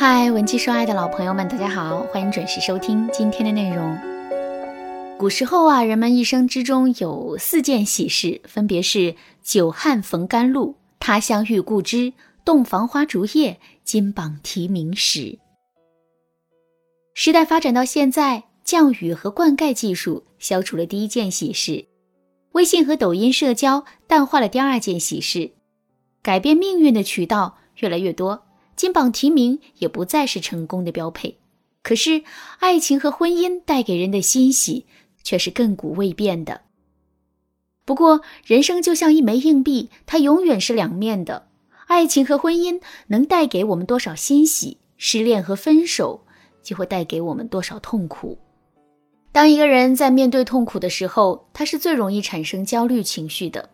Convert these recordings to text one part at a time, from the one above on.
嗨，文姬说爱的老朋友们，大家好，欢迎准时收听今天的内容。古时候啊，人们一生之中有四件喜事，分别是久旱逢甘露、他乡遇故知、洞房花烛夜、金榜题名时。时代发展到现在，降雨和灌溉技术消除了第一件喜事，微信和抖音社交淡化了第二件喜事，改变命运的渠道越来越多。金榜题名也不再是成功的标配，可是爱情和婚姻带给人的欣喜却是亘古未变的。不过，人生就像一枚硬币，它永远是两面的。爱情和婚姻能带给我们多少欣喜，失恋和分手就会带给我们多少痛苦。当一个人在面对痛苦的时候，他是最容易产生焦虑情绪的，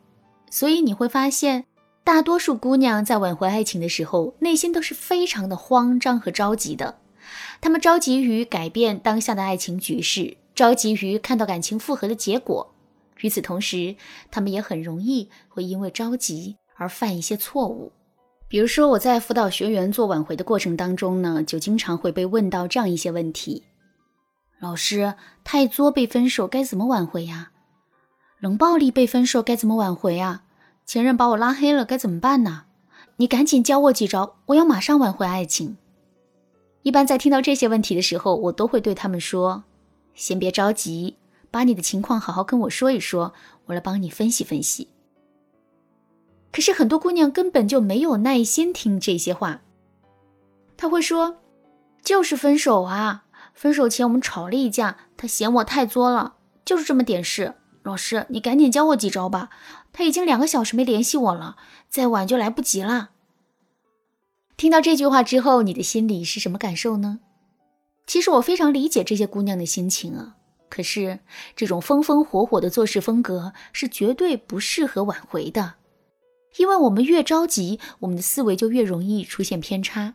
所以你会发现。大多数姑娘在挽回爱情的时候，内心都是非常的慌张和着急的。她们着急于改变当下的爱情局势，着急于看到感情复合的结果。与此同时，她们也很容易会因为着急而犯一些错误。比如说，我在辅导学员做挽回的过程当中呢，就经常会被问到这样一些问题：老师，太作被分手该怎么挽回呀？冷暴力被分手该怎么挽回啊？前任把我拉黑了，该怎么办呢？你赶紧教我几招，我要马上挽回爱情。一般在听到这些问题的时候，我都会对他们说：“先别着急，把你的情况好好跟我说一说，我来帮你分析分析。”可是很多姑娘根本就没有耐心听这些话，她会说：“就是分手啊，分手前我们吵了一架，他嫌我太作了，就是这么点事。”老师，你赶紧教我几招吧。他已经两个小时没联系我了，再晚就来不及了。听到这句话之后，你的心里是什么感受呢？其实我非常理解这些姑娘的心情啊。可是这种风风火火的做事风格是绝对不适合挽回的，因为我们越着急，我们的思维就越容易出现偏差。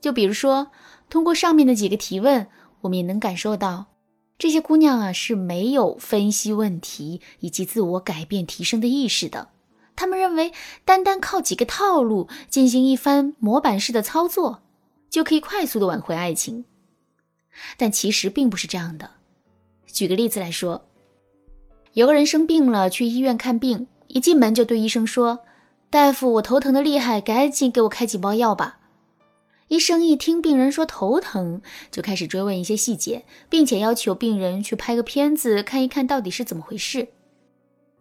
就比如说，通过上面的几个提问，我们也能感受到。这些姑娘啊是没有分析问题以及自我改变提升的意识的，她们认为单单靠几个套路进行一番模板式的操作，就可以快速的挽回爱情，但其实并不是这样的。举个例子来说，有个人生病了，去医院看病，一进门就对医生说：“大夫，我头疼的厉害，赶紧给我开几包药吧。”医生一听病人说头疼，就开始追问一些细节，并且要求病人去拍个片子看一看到底是怎么回事。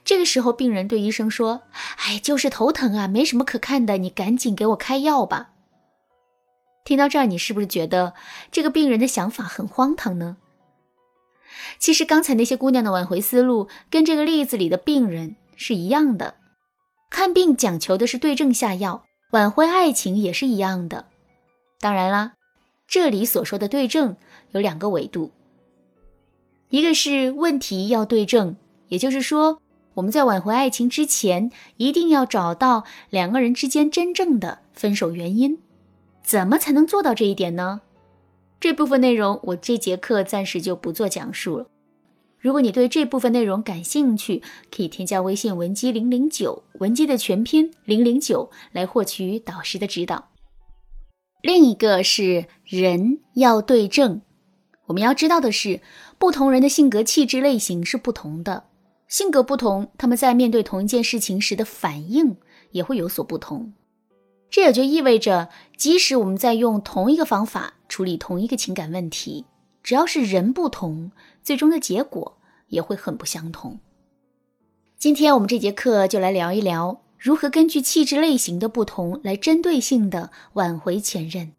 这个时候，病人对医生说：“哎，就是头疼啊，没什么可看的，你赶紧给我开药吧。”听到这儿，你是不是觉得这个病人的想法很荒唐呢？其实，刚才那些姑娘的挽回思路跟这个例子里的病人是一样的。看病讲求的是对症下药，挽回爱情也是一样的。当然啦，这里所说的对症有两个维度，一个是问题要对症，也就是说，我们在挽回爱情之前，一定要找到两个人之间真正的分手原因。怎么才能做到这一点呢？这部分内容我这节课暂时就不做讲述了。如果你对这部分内容感兴趣，可以添加微信文姬零零九，文姬的全拼零零九，来获取导师的指导。另一个是人要对症，我们要知道的是，不同人的性格气质类型是不同的，性格不同，他们在面对同一件事情时的反应也会有所不同。这也就意味着，即使我们在用同一个方法处理同一个情感问题，只要是人不同，最终的结果也会很不相同。今天我们这节课就来聊一聊。如何根据气质类型的不同来针对性的挽回前任？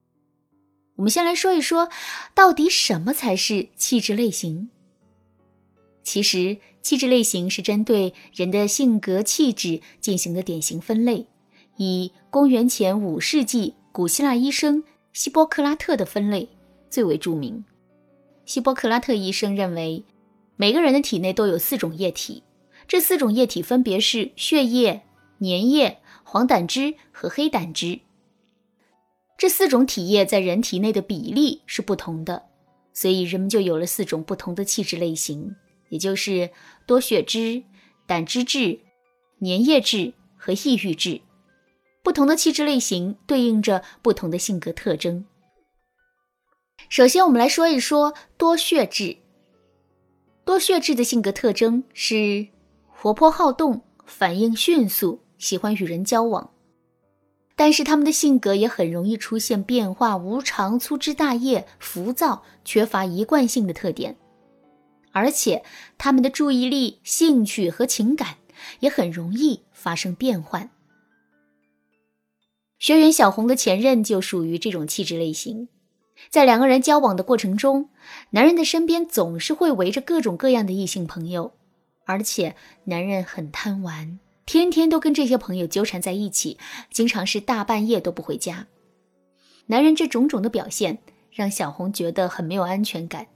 我们先来说一说，到底什么才是气质类型？其实，气质类型是针对人的性格气质进行的典型分类，以公元前五世纪古希腊医生希波克拉特的分类最为著名。希波克拉特医生认为，每个人的体内都有四种液体，这四种液体分别是血液。粘液、黄胆汁和黑胆汁，这四种体液在人体内的比例是不同的，所以人们就有了四种不同的气质类型，也就是多血质、胆汁质、粘液质和抑郁质。不同的气质类型对应着不同的性格特征，首先，我们来说一说多血质。多血质的性格特征是活泼好动、反应迅速、喜欢与人交往。但是他们的性格也很容易出现变化无常、粗枝大叶、浮躁、缺乏一贯性的特点，而且他们的注意力、兴趣和情感也很容易发生变换。学员小红的前任就属于这种气质类型，在两个人交往的过程中，男人的身边总是会围着各种各样的异性朋友，而且男人很贪玩。天天都跟这些朋友纠缠在一起，经常是大半夜都不回家。男人这种种的表现让小红觉得很没有安全感，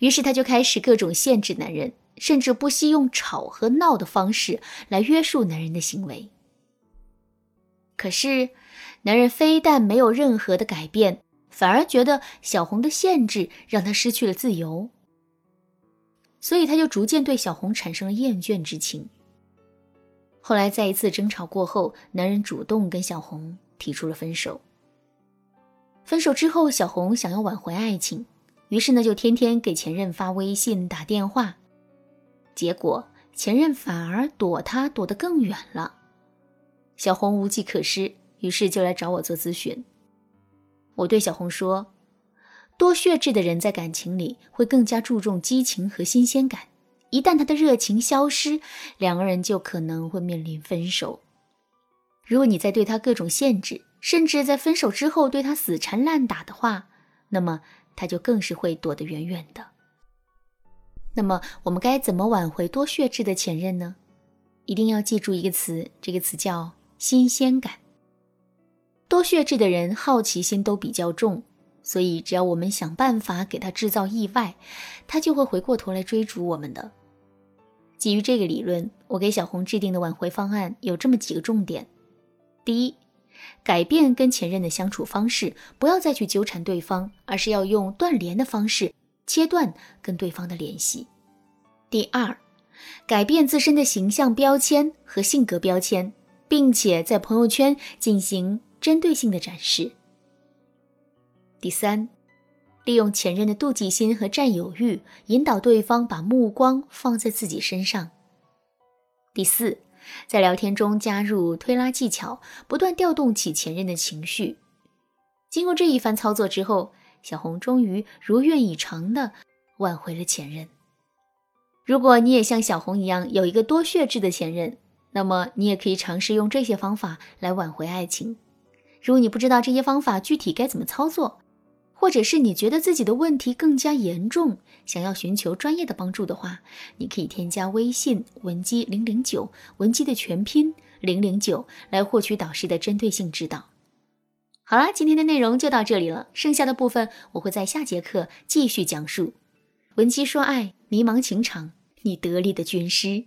于是她就开始各种限制男人，甚至不惜用吵和闹的方式来约束男人的行为。可是，男人非但没有任何的改变，反而觉得小红的限制让他失去了自由，所以他就逐渐对小红产生了厌倦之情。后来，在一次争吵过后，男人主动跟小红提出了分手。分手之后，小红想要挽回爱情，于是呢就天天给前任发微信、打电话，结果前任反而躲她躲得更远了。小红无计可施，于是就来找我做咨询。我对小红说：“多血质的人在感情里会更加注重激情和新鲜感。”一旦他的热情消失，两个人就可能会面临分手。如果你在对他各种限制，甚至在分手之后对他死缠烂打的话，那么他就更是会躲得远远的。那么我们该怎么挽回多血质的前任呢？一定要记住一个词，这个词叫新鲜感。多血质的人好奇心都比较重。所以，只要我们想办法给他制造意外，他就会回过头来追逐我们的。基于这个理论，我给小红制定的挽回方案有这么几个重点：第一，改变跟前任的相处方式，不要再去纠缠对方，而是要用断联的方式切断跟对方的联系；第二，改变自身的形象标签和性格标签，并且在朋友圈进行针对性的展示。第三，利用前任的妒忌心和占有欲，引导对方把目光放在自己身上。第四，在聊天中加入推拉技巧，不断调动起前任的情绪。经过这一番操作之后，小红终于如愿以偿的挽回了前任。如果你也像小红一样有一个多血质的前任，那么你也可以尝试用这些方法来挽回爱情。如果你不知道这些方法具体该怎么操作，或者是你觉得自己的问题更加严重，想要寻求专业的帮助的话，你可以添加微信文姬零零九，文姬的全拼零零九，来获取导师的针对性指导。好啦，今天的内容就到这里了，剩下的部分我会在下节课继续讲述。文姬说爱，迷茫情场，你得力的军师。